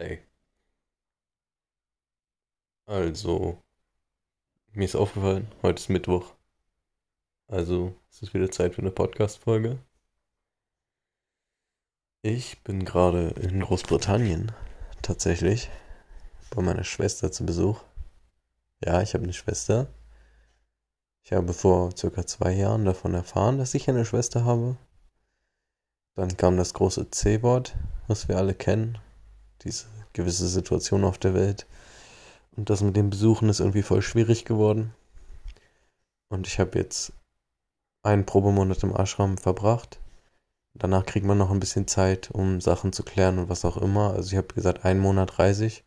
Hey. Also, mir ist aufgefallen, heute ist Mittwoch. Also, es ist wieder Zeit für eine Podcast-Folge. Ich bin gerade in Großbritannien, tatsächlich, bei meiner Schwester zu Besuch. Ja, ich habe eine Schwester. Ich habe vor circa zwei Jahren davon erfahren, dass ich eine Schwester habe. Dann kam das große C-Wort, was wir alle kennen. Diese gewisse Situation auf der Welt. Und das mit dem Besuchen ist irgendwie voll schwierig geworden. Und ich habe jetzt einen Probemonat im Ashram verbracht. Danach kriegt man noch ein bisschen Zeit, um Sachen zu klären und was auch immer. Also ich habe gesagt, einen Monat reise ich.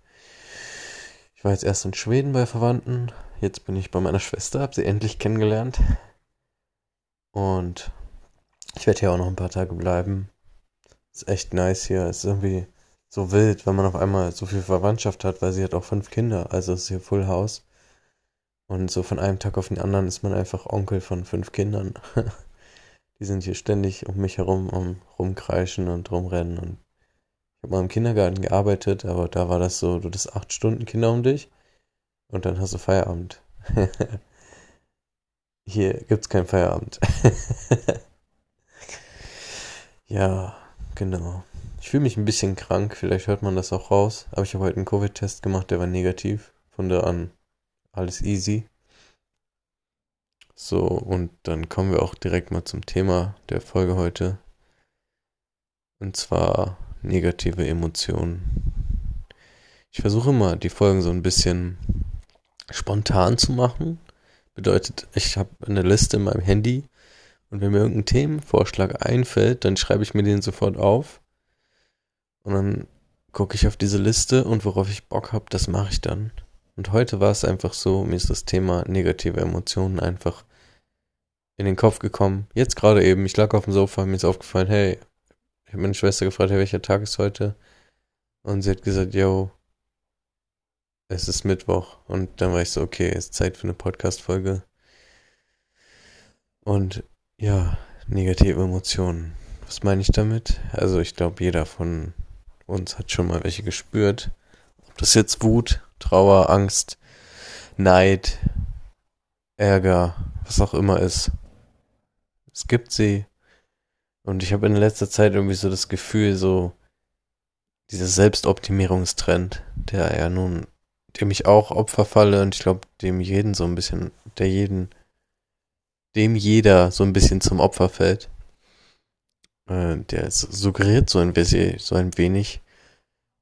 Ich war jetzt erst in Schweden bei Verwandten. Jetzt bin ich bei meiner Schwester, habe sie endlich kennengelernt. Und ich werde hier auch noch ein paar Tage bleiben. Ist echt nice hier. Ist irgendwie so wild, wenn man auf einmal so viel Verwandtschaft hat, weil sie hat auch fünf Kinder. Also ist hier Full House. Und so von einem Tag auf den anderen ist man einfach Onkel von fünf Kindern. Die sind hier ständig um mich herum, um rumkreischen und rumrennen. Und ich habe mal im Kindergarten gearbeitet, aber da war das so, du hast acht Stunden Kinder um dich und dann hast du Feierabend. hier gibt's keinen Feierabend. ja, genau. Ich fühle mich ein bisschen krank, vielleicht hört man das auch raus, aber ich habe heute einen Covid-Test gemacht, der war negativ. Von da an alles easy. So, und dann kommen wir auch direkt mal zum Thema der Folge heute. Und zwar negative Emotionen. Ich versuche immer, die Folgen so ein bisschen spontan zu machen. Bedeutet, ich habe eine Liste in meinem Handy und wenn mir irgendein Themenvorschlag einfällt, dann schreibe ich mir den sofort auf und dann gucke ich auf diese Liste und worauf ich Bock habe, das mache ich dann. Und heute war es einfach so, mir ist das Thema negative Emotionen einfach in den Kopf gekommen. Jetzt gerade eben, ich lag auf dem Sofa, mir ist aufgefallen, hey, ich habe meine Schwester gefragt, hey, welcher Tag ist heute? Und sie hat gesagt, yo, es ist Mittwoch. Und dann war ich so, okay, es ist Zeit für eine Podcast-Folge. Und ja, negative Emotionen. Was meine ich damit? Also ich glaube, jeder von uns hat schon mal welche gespürt. Ob das jetzt Wut, Trauer, Angst, Neid, Ärger, was auch immer ist. Es gibt sie. Und ich habe in letzter Zeit irgendwie so das Gefühl, so dieser Selbstoptimierungstrend, der ja nun, dem ich auch Opfer falle und ich glaube, dem jeden so ein bisschen, der jeden, dem jeder so ein bisschen zum Opfer fällt. Äh, der suggeriert so ein, bisschen, so ein wenig,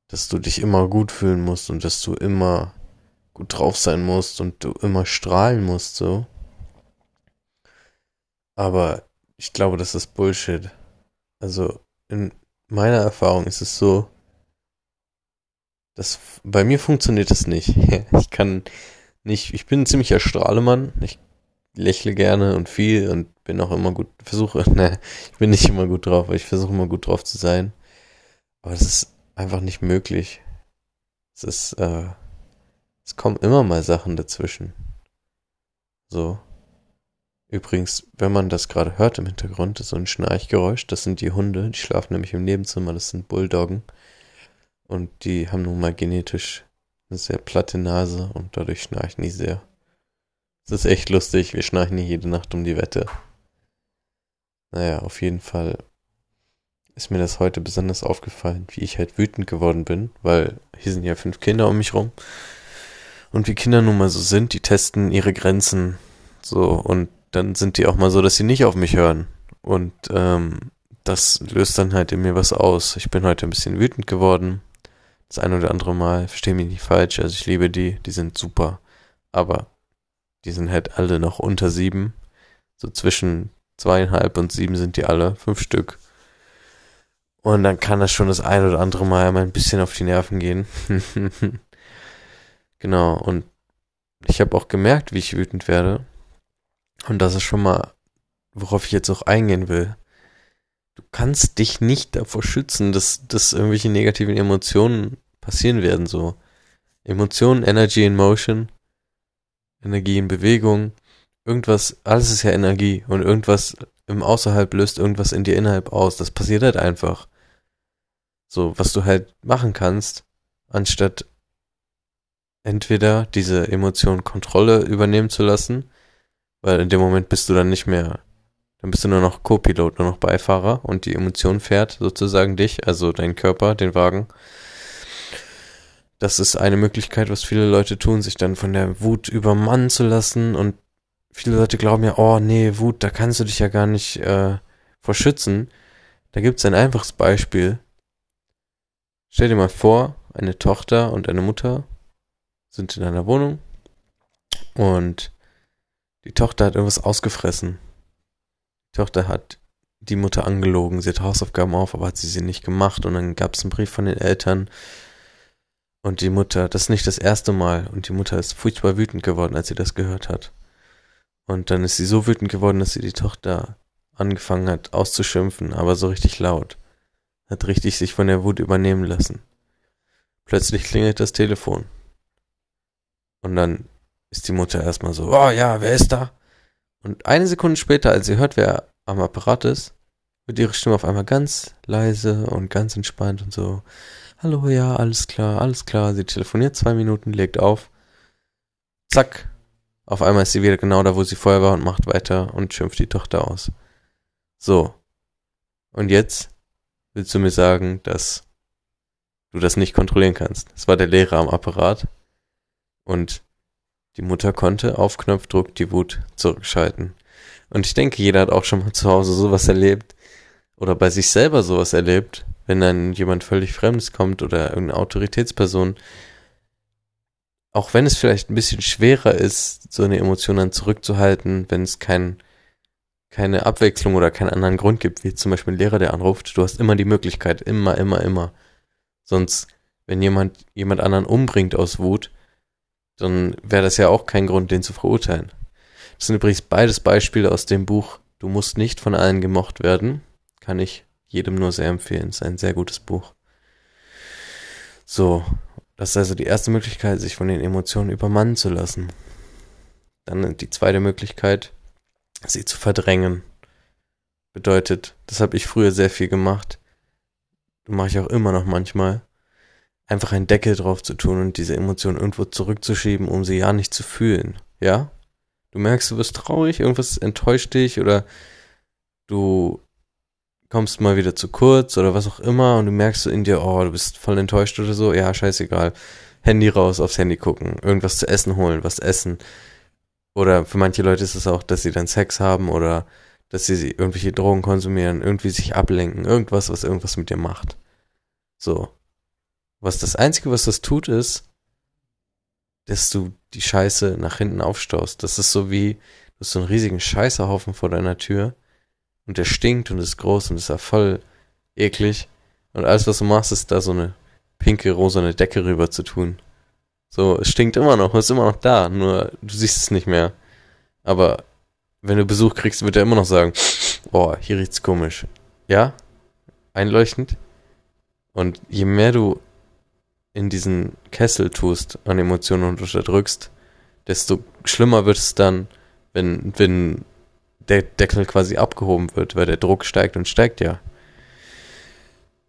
dass du dich immer gut fühlen musst und dass du immer gut drauf sein musst und du immer strahlen musst, so. Aber ich glaube, das ist Bullshit. Also in meiner Erfahrung ist es so, dass bei mir funktioniert das nicht. Ich kann nicht, ich bin ein ziemlicher Strahlemann. Ich lächle gerne und viel und bin auch immer gut, versuche, ne, ich bin nicht immer gut drauf, aber ich versuche immer gut drauf zu sein. Aber das ist einfach nicht möglich. Es ist, äh, es kommen immer mal Sachen dazwischen. So. Übrigens, wenn man das gerade hört im Hintergrund, ist so ein Schnarchgeräusch. Das sind die Hunde, die schlafen nämlich im Nebenzimmer. Das sind Bulldoggen. Und die haben nun mal genetisch eine sehr platte Nase und dadurch schnarchen die sehr. Es ist echt lustig. Wir schnarchen hier jede Nacht um die Wette. Naja, auf jeden Fall ist mir das heute besonders aufgefallen, wie ich halt wütend geworden bin, weil hier sind ja fünf Kinder um mich rum. Und wie Kinder nun mal so sind, die testen ihre Grenzen so und dann sind die auch mal so, dass sie nicht auf mich hören. Und ähm, das löst dann halt in mir was aus. Ich bin heute ein bisschen wütend geworden. Das ein oder andere Mal, verstehe mich nicht falsch, also ich liebe die, die sind super. Aber die sind halt alle noch unter sieben. So zwischen zweieinhalb und sieben sind die alle, fünf Stück. Und dann kann das schon das ein oder andere Mal mal ein bisschen auf die Nerven gehen. genau, und ich habe auch gemerkt, wie ich wütend werde. Und das ist schon mal, worauf ich jetzt auch eingehen will. Du kannst dich nicht davor schützen, dass, dass irgendwelche negativen Emotionen passieren werden, so. Emotionen, Energy in Motion, Energie in Bewegung, irgendwas, alles ist ja Energie und irgendwas im Außerhalb löst irgendwas in dir innerhalb aus. Das passiert halt einfach. So, was du halt machen kannst, anstatt entweder diese Emotion Kontrolle übernehmen zu lassen, weil in dem Moment bist du dann nicht mehr, dann bist du nur noch Co-Pilot, nur noch Beifahrer und die Emotion fährt sozusagen dich, also dein Körper, den Wagen. Das ist eine Möglichkeit, was viele Leute tun, sich dann von der Wut übermannen zu lassen und viele Leute glauben ja, oh nee, Wut, da kannst du dich ja gar nicht äh, vor schützen. Da gibt es ein einfaches Beispiel. Stell dir mal vor, eine Tochter und eine Mutter sind in einer Wohnung und die Tochter hat irgendwas ausgefressen. Die Tochter hat die Mutter angelogen, sie hat Hausaufgaben auf, aber hat sie sie nicht gemacht und dann gab es einen Brief von den Eltern und die Mutter, das ist nicht das erste Mal und die Mutter ist furchtbar wütend geworden, als sie das gehört hat. Und dann ist sie so wütend geworden, dass sie die Tochter angefangen hat auszuschimpfen, aber so richtig laut. Hat richtig sich von der Wut übernehmen lassen. Plötzlich klingelt das Telefon. Und dann ist die Mutter erstmal so, oh ja, wer ist da? Und eine Sekunde später, als sie hört, wer am Apparat ist, wird ihre Stimme auf einmal ganz leise und ganz entspannt und so, hallo, ja, alles klar, alles klar. Sie telefoniert zwei Minuten, legt auf. Zack. Auf einmal ist sie wieder genau da, wo sie vorher war und macht weiter und schimpft die Tochter aus. So. Und jetzt willst du mir sagen, dass du das nicht kontrollieren kannst. Es war der Lehrer am Apparat und die Mutter konnte auf Knopfdruck die Wut zurückschalten. Und ich denke, jeder hat auch schon mal zu Hause sowas erlebt oder bei sich selber sowas erlebt, wenn dann jemand völlig Fremdes kommt oder irgendeine Autoritätsperson. Auch wenn es vielleicht ein bisschen schwerer ist, so eine Emotion dann zurückzuhalten, wenn es kein, keine Abwechslung oder keinen anderen Grund gibt, wie zum Beispiel ein Lehrer, der anruft. Du hast immer die Möglichkeit, immer, immer, immer. Sonst, wenn jemand jemand anderen umbringt aus Wut, dann wäre das ja auch kein Grund, den zu verurteilen. Das sind übrigens beides Beispiele aus dem Buch Du musst nicht von allen gemocht werden. Kann ich jedem nur sehr empfehlen. Ist ein sehr gutes Buch. So, das ist also die erste Möglichkeit, sich von den Emotionen übermannen zu lassen. Dann die zweite Möglichkeit, sie zu verdrängen. Bedeutet, das habe ich früher sehr viel gemacht. Mache ich auch immer noch manchmal einfach einen Deckel drauf zu tun und diese Emotionen irgendwo zurückzuschieben, um sie ja nicht zu fühlen. Ja? Du merkst, du wirst traurig, irgendwas enttäuscht dich oder du kommst mal wieder zu kurz oder was auch immer und du merkst so in dir, oh, du bist voll enttäuscht oder so. Ja, scheißegal. Handy raus, aufs Handy gucken, irgendwas zu essen holen, was essen. Oder für manche Leute ist es auch, dass sie dann Sex haben oder dass sie irgendwelche Drogen konsumieren, irgendwie sich ablenken, irgendwas, was irgendwas mit dir macht. So. Was das Einzige, was das tut, ist, dass du die Scheiße nach hinten aufstaust. Das ist so wie, du hast so einen riesigen Scheißerhaufen vor deiner Tür und der stinkt und ist groß und ist ja voll eklig. Und alles, was du machst, ist da so eine pinke, rosane Decke rüber zu tun. So, es stinkt immer noch, es ist immer noch da, nur du siehst es nicht mehr. Aber wenn du Besuch kriegst, wird er immer noch sagen, boah, hier riecht's komisch. Ja? Einleuchtend? Und je mehr du in diesen Kessel tust an Emotionen und unterdrückst, desto schlimmer wird es dann, wenn, wenn der Deckel quasi abgehoben wird, weil der Druck steigt und steigt ja.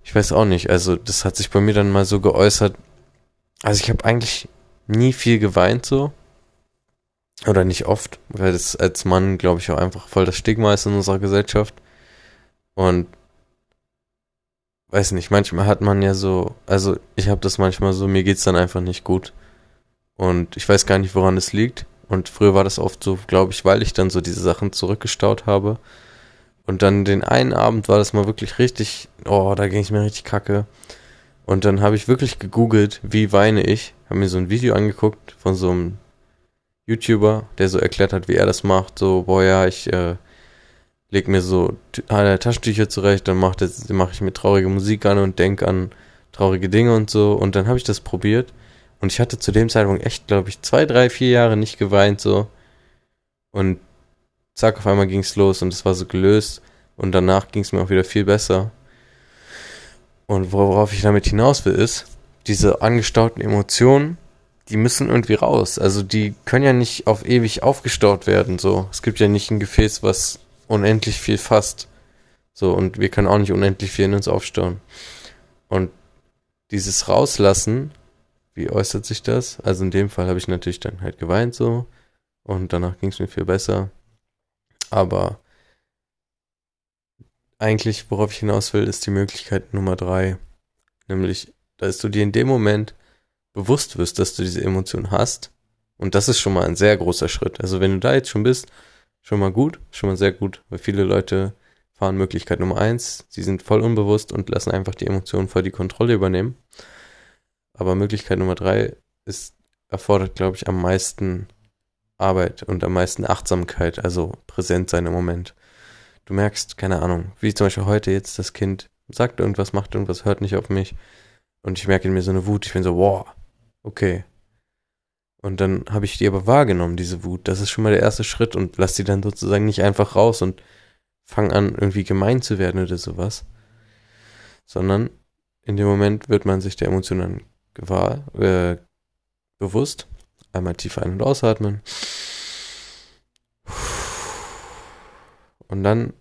Ich weiß auch nicht, also das hat sich bei mir dann mal so geäußert. Also ich habe eigentlich nie viel geweint so. Oder nicht oft, weil das als Mann, glaube ich, auch einfach voll das Stigma ist in unserer Gesellschaft. Und weiß nicht, manchmal hat man ja so, also ich habe das manchmal so, mir geht's dann einfach nicht gut. Und ich weiß gar nicht, woran es liegt. Und früher war das oft so, glaube ich, weil ich dann so diese Sachen zurückgestaut habe. Und dann den einen Abend war das mal wirklich richtig, oh, da ging es mir richtig kacke. Und dann habe ich wirklich gegoogelt, wie weine ich. Habe mir so ein Video angeguckt von so einem YouTuber, der so erklärt hat, wie er das macht. So, boah, ja, ich äh, leg mir so Taschentücher zurecht, dann mache mach ich mir traurige Musik an und denk an traurige Dinge und so. Und dann habe ich das probiert. Und ich hatte zu dem Zeitpunkt echt, glaube ich, zwei, drei, vier Jahre nicht geweint so. Und zack, auf einmal ging's los und es war so gelöst. Und danach ging's mir auch wieder viel besser. Und worauf ich damit hinaus will, ist, diese angestauten Emotionen, die müssen irgendwie raus. Also die können ja nicht auf ewig aufgestaut werden. So, es gibt ja nicht ein Gefäß, was unendlich viel fasst. So, und wir können auch nicht unendlich viel in uns aufstauen. Und dieses Rauslassen wie äußert sich das? Also in dem Fall habe ich natürlich dann halt geweint so und danach ging es mir viel besser. Aber eigentlich, worauf ich hinaus will, ist die Möglichkeit Nummer drei. Nämlich, dass du dir in dem Moment bewusst wirst, dass du diese Emotion hast. Und das ist schon mal ein sehr großer Schritt. Also wenn du da jetzt schon bist, schon mal gut, schon mal sehr gut, weil viele Leute fahren Möglichkeit Nummer eins, sie sind voll unbewusst und lassen einfach die Emotionen voll die Kontrolle übernehmen. Aber Möglichkeit Nummer drei ist, erfordert, glaube ich, am meisten Arbeit und am meisten Achtsamkeit, also präsent sein im Moment. Du merkst, keine Ahnung, wie zum Beispiel heute jetzt das Kind sagt irgendwas, macht irgendwas, hört nicht auf mich. Und ich merke in mir so eine Wut. Ich bin so, wow, okay. Und dann habe ich die aber wahrgenommen, diese Wut. Das ist schon mal der erste Schritt und lass die dann sozusagen nicht einfach raus und fang an, irgendwie gemein zu werden oder sowas. Sondern in dem Moment wird man sich der Emotionen gewahr, äh, bewusst. Einmal tief ein- und ausatmen. Und dann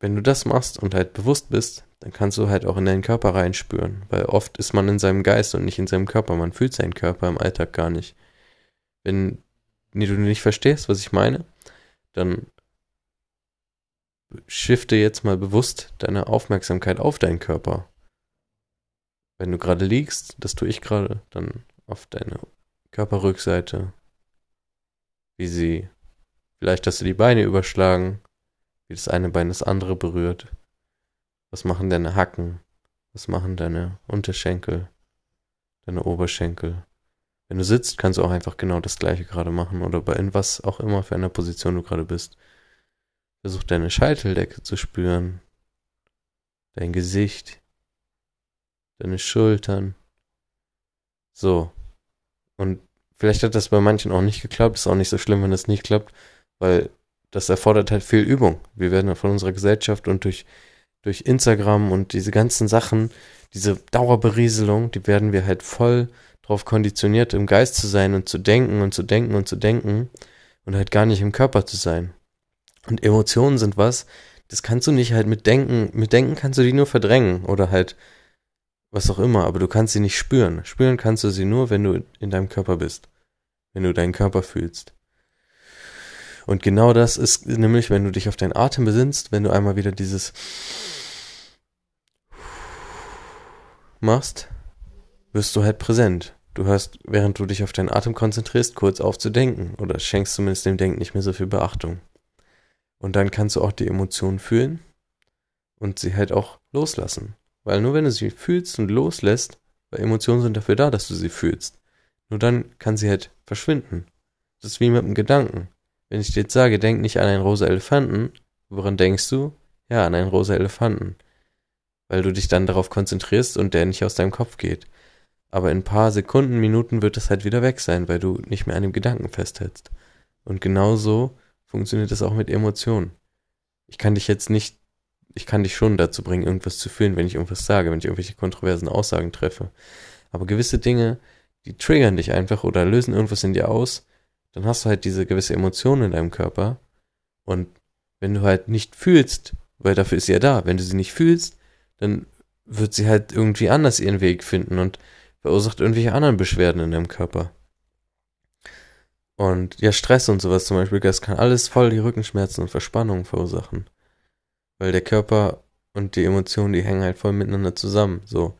wenn du das machst und halt bewusst bist, dann kannst du halt auch in deinen Körper reinspüren, weil oft ist man in seinem Geist und nicht in seinem Körper. Man fühlt seinen Körper im Alltag gar nicht. Wenn nee, du nicht verstehst, was ich meine, dann shifte jetzt mal bewusst deine Aufmerksamkeit auf deinen Körper. Wenn du gerade liegst, das tue ich gerade, dann auf deine Körperrückseite, wie sie, vielleicht hast du die Beine überschlagen, wie das eine Bein das andere berührt. Was machen deine Hacken? Was machen deine Unterschenkel? Deine Oberschenkel? Wenn du sitzt, kannst du auch einfach genau das gleiche gerade machen oder bei in was auch immer für einer Position du gerade bist. Versuch deine Scheiteldecke zu spüren, dein Gesicht, deine Schultern. So. Und vielleicht hat das bei manchen auch nicht geklappt, ist auch nicht so schlimm, wenn das nicht klappt, weil das erfordert halt viel Übung. Wir werden von unserer Gesellschaft und durch, durch Instagram und diese ganzen Sachen, diese Dauerberieselung, die werden wir halt voll drauf konditioniert, im Geist zu sein und zu denken und zu denken und zu denken und halt gar nicht im Körper zu sein. Und Emotionen sind was, das kannst du nicht halt mit Denken, mit Denken kannst du die nur verdrängen oder halt was auch immer, aber du kannst sie nicht spüren. Spüren kannst du sie nur, wenn du in deinem Körper bist, wenn du deinen Körper fühlst. Und genau das ist nämlich, wenn du dich auf deinen Atem besinnst, wenn du einmal wieder dieses machst, wirst du halt präsent. Du hörst, während du dich auf deinen Atem konzentrierst, kurz auf zu denken oder schenkst zumindest dem Denken nicht mehr so viel Beachtung. Und dann kannst du auch die Emotionen fühlen und sie halt auch loslassen. Weil nur wenn du sie fühlst und loslässt, weil Emotionen sind dafür da, dass du sie fühlst, nur dann kann sie halt verschwinden. Das ist wie mit einem Gedanken. Wenn ich dir jetzt sage, denk nicht an einen rosa Elefanten, woran denkst du? Ja, an einen rosa Elefanten. Weil du dich dann darauf konzentrierst und der nicht aus deinem Kopf geht. Aber in ein paar Sekunden, Minuten wird es halt wieder weg sein, weil du nicht mehr an dem Gedanken festhältst. Und genauso funktioniert es auch mit Emotionen. Ich kann dich jetzt nicht, ich kann dich schon dazu bringen, irgendwas zu fühlen, wenn ich irgendwas sage, wenn ich irgendwelche kontroversen Aussagen treffe. Aber gewisse Dinge, die triggern dich einfach oder lösen irgendwas in dir aus, dann hast du halt diese gewisse Emotion in deinem Körper. Und wenn du halt nicht fühlst, weil dafür ist sie ja da, wenn du sie nicht fühlst, dann wird sie halt irgendwie anders ihren Weg finden und verursacht irgendwelche anderen Beschwerden in deinem Körper. Und ja, Stress und sowas zum Beispiel, das kann alles voll die Rückenschmerzen und Verspannungen verursachen. Weil der Körper und die Emotionen, die hängen halt voll miteinander zusammen, so.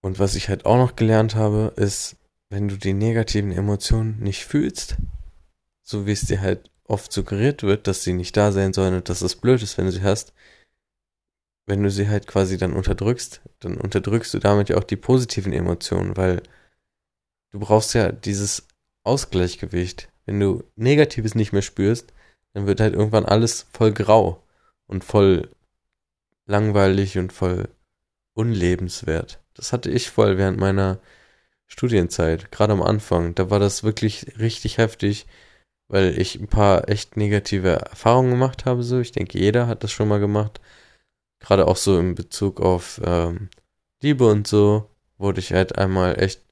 Und was ich halt auch noch gelernt habe, ist, wenn du die negativen Emotionen nicht fühlst, so wie es dir halt oft suggeriert wird, dass sie nicht da sein sollen und dass es blöd ist, wenn du sie hast, wenn du sie halt quasi dann unterdrückst, dann unterdrückst du damit ja auch die positiven Emotionen, weil du brauchst ja dieses Ausgleichgewicht. Wenn du Negatives nicht mehr spürst, dann wird halt irgendwann alles voll grau und voll langweilig und voll unlebenswert. Das hatte ich voll während meiner Studienzeit, gerade am Anfang, da war das wirklich richtig heftig, weil ich ein paar echt negative Erfahrungen gemacht habe. So, ich denke, jeder hat das schon mal gemacht. Gerade auch so in Bezug auf ähm, Liebe und so, wurde ich halt einmal echt,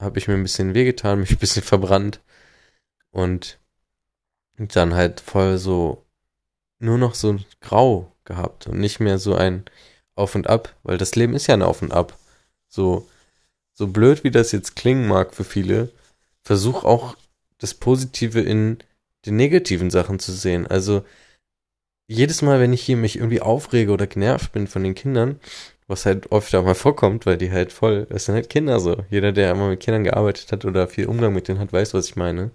habe ich mir ein bisschen wehgetan, mich ein bisschen verbrannt und dann halt voll so nur noch so grau gehabt und nicht mehr so ein Auf und Ab, weil das Leben ist ja ein Auf und Ab. So, so blöd wie das jetzt klingen mag für viele, versuch auch das Positive in den negativen Sachen zu sehen. Also jedes Mal, wenn ich hier mich irgendwie aufrege oder genervt bin von den Kindern, was halt öfter mal vorkommt, weil die halt voll, das sind halt Kinder so. Jeder, der immer mit Kindern gearbeitet hat oder viel Umgang mit denen hat, weiß, was ich meine.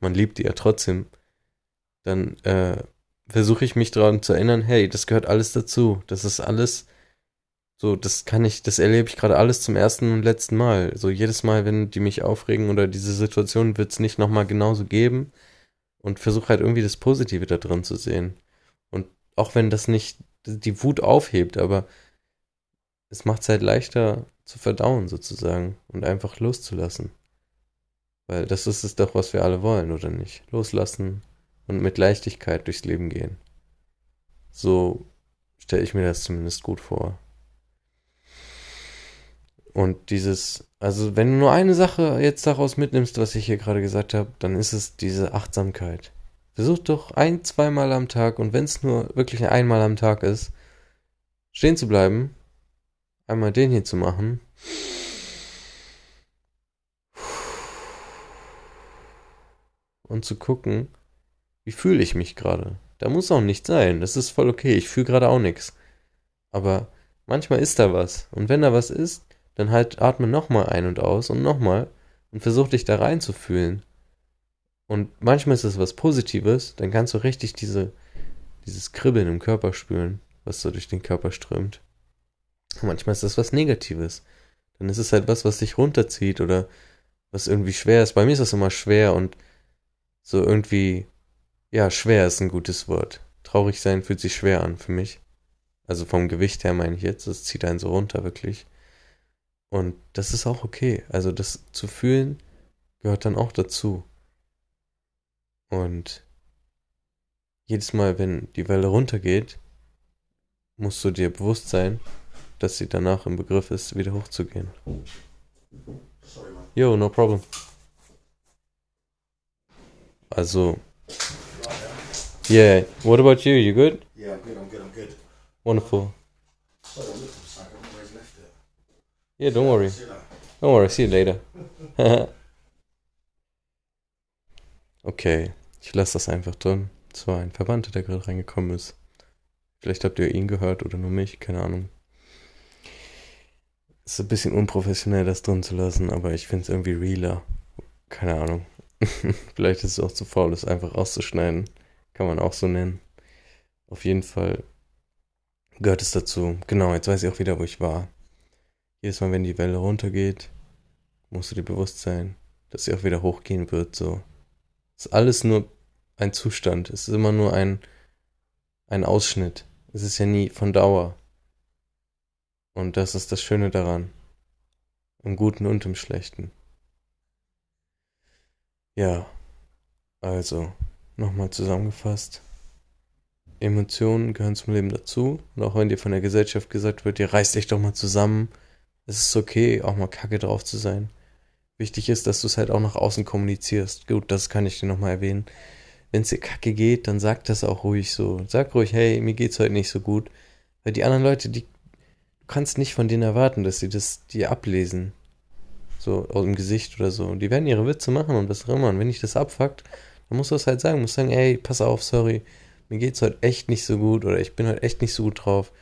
Man liebt die ja trotzdem. Dann äh, versuche ich mich daran zu erinnern, hey, das gehört alles dazu. Das ist alles so, das kann ich, das erlebe ich gerade alles zum ersten und letzten Mal. So jedes Mal, wenn die mich aufregen oder diese Situation wird es nicht nochmal genauso geben und versuche halt irgendwie das Positive da drin zu sehen. Und auch wenn das nicht die Wut aufhebt, aber es macht es halt leichter zu verdauen sozusagen und einfach loszulassen. Weil das ist es doch, was wir alle wollen, oder nicht? Loslassen und mit Leichtigkeit durchs Leben gehen. So stelle ich mir das zumindest gut vor. Und dieses, also wenn du nur eine Sache jetzt daraus mitnimmst, was ich hier gerade gesagt habe, dann ist es diese Achtsamkeit. Versuch doch ein, zweimal am Tag und wenn es nur wirklich einmal am Tag ist, stehen zu bleiben, einmal den hier zu machen. Und zu gucken, wie fühle ich mich gerade. Da muss auch nichts sein. Das ist voll okay. Ich fühle gerade auch nichts. Aber manchmal ist da was. Und wenn da was ist, dann halt atme nochmal ein und aus und nochmal und versuch dich da reinzufühlen. Und manchmal ist es was Positives, dann kannst du richtig diese, dieses Kribbeln im Körper spüren, was so durch den Körper strömt. Und manchmal ist das was Negatives. Dann ist es halt was, was dich runterzieht oder was irgendwie schwer ist. Bei mir ist das immer schwer und so irgendwie, ja, schwer ist ein gutes Wort. Traurig sein fühlt sich schwer an für mich. Also vom Gewicht her meine ich jetzt, das zieht einen so runter wirklich. Und das ist auch okay. Also das zu fühlen gehört dann auch dazu. Und jedes Mal, wenn die Welle runtergeht, musst du dir bewusst sein, dass sie danach im Begriff ist, wieder hochzugehen. Sorry, man. Yo, no problem. Also. Yeah. What about you? You good? Yeah, I'm good. I'm good. I'm good. Wonderful. Yeah, don't worry. Don't worry. See you later. okay. Ich lasse das einfach drin. Es war ein Verwandter, der gerade reingekommen ist. Vielleicht habt ihr ihn gehört oder nur mich, keine Ahnung. Ist ein bisschen unprofessionell, das drin zu lassen, aber ich finde es irgendwie realer. Keine Ahnung. Vielleicht ist es auch zu faul, das einfach auszuschneiden. Kann man auch so nennen. Auf jeden Fall gehört es dazu. Genau, jetzt weiß ich auch wieder, wo ich war. Jedes Mal, wenn die Welle runtergeht, musst du dir bewusst sein, dass sie auch wieder hochgehen wird. So. Es ist alles nur ein Zustand. Es ist immer nur ein, ein Ausschnitt. Es ist ja nie von Dauer. Und das ist das Schöne daran. Im Guten und im Schlechten. Ja, also, nochmal zusammengefasst. Emotionen gehören zum Leben dazu. Und auch wenn dir von der Gesellschaft gesagt wird, ihr reißt dich doch mal zusammen, es ist okay, auch mal kacke drauf zu sein. Wichtig ist, dass du es halt auch nach außen kommunizierst. Gut, das kann ich dir nochmal erwähnen. Wenn es dir kacke geht, dann sag das auch ruhig so. Sag ruhig, hey, mir geht's heute nicht so gut. Weil die anderen Leute, die, du kannst nicht von denen erwarten, dass sie das dir ablesen. So aus dem Gesicht oder so. Die werden ihre Witze machen und was auch immer. Und wenn ich das abfuckt, dann musst du das halt sagen. Du musst sagen, ey, pass auf, sorry, mir geht's heute echt nicht so gut oder ich bin heute echt nicht so gut drauf.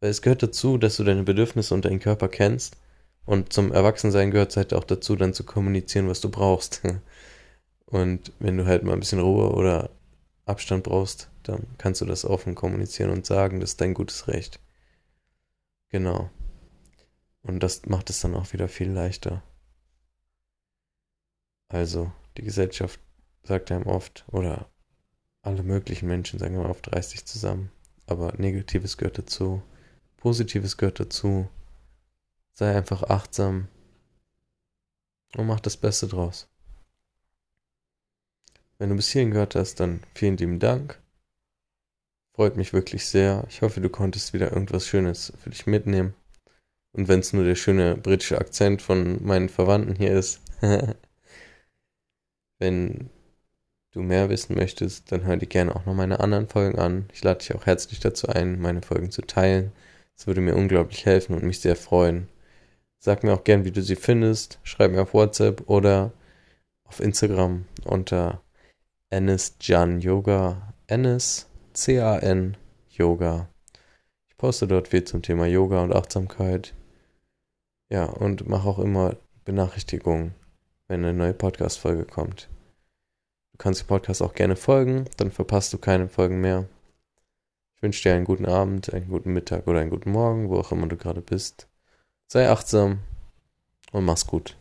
Weil es gehört dazu, dass du deine Bedürfnisse und deinen Körper kennst. Und zum Erwachsensein gehört es halt auch dazu, dann zu kommunizieren, was du brauchst. Und wenn du halt mal ein bisschen Ruhe oder Abstand brauchst, dann kannst du das offen kommunizieren und sagen, das ist dein gutes Recht. Genau. Und das macht es dann auch wieder viel leichter. Also, die Gesellschaft sagt einem oft, oder alle möglichen Menschen sagen immer oft, reiß dich zusammen. Aber Negatives gehört dazu. Positives gehört dazu. Sei einfach achtsam und mach das Beste draus. Wenn du bis hierhin gehört hast, dann vielen lieben Dank. Freut mich wirklich sehr. Ich hoffe, du konntest wieder irgendwas Schönes für dich mitnehmen. Und wenn es nur der schöne britische Akzent von meinen Verwandten hier ist. wenn du mehr wissen möchtest, dann hör dir gerne auch noch meine anderen Folgen an. Ich lade dich auch herzlich dazu ein, meine Folgen zu teilen. Es würde mir unglaublich helfen und mich sehr freuen. Sag mir auch gern, wie du sie findest. Schreib mir auf WhatsApp oder auf Instagram unter Ennis Jan Yoga. Ennis C-A-N Yoga. Ich poste dort viel zum Thema Yoga und Achtsamkeit. Ja, und mache auch immer Benachrichtigungen, wenn eine neue Podcast-Folge kommt. Du kannst dem Podcast auch gerne folgen, dann verpasst du keine Folgen mehr. Ich wünsche dir einen guten Abend, einen guten Mittag oder einen guten Morgen, wo auch immer du gerade bist. Sei achtsam und mach's gut.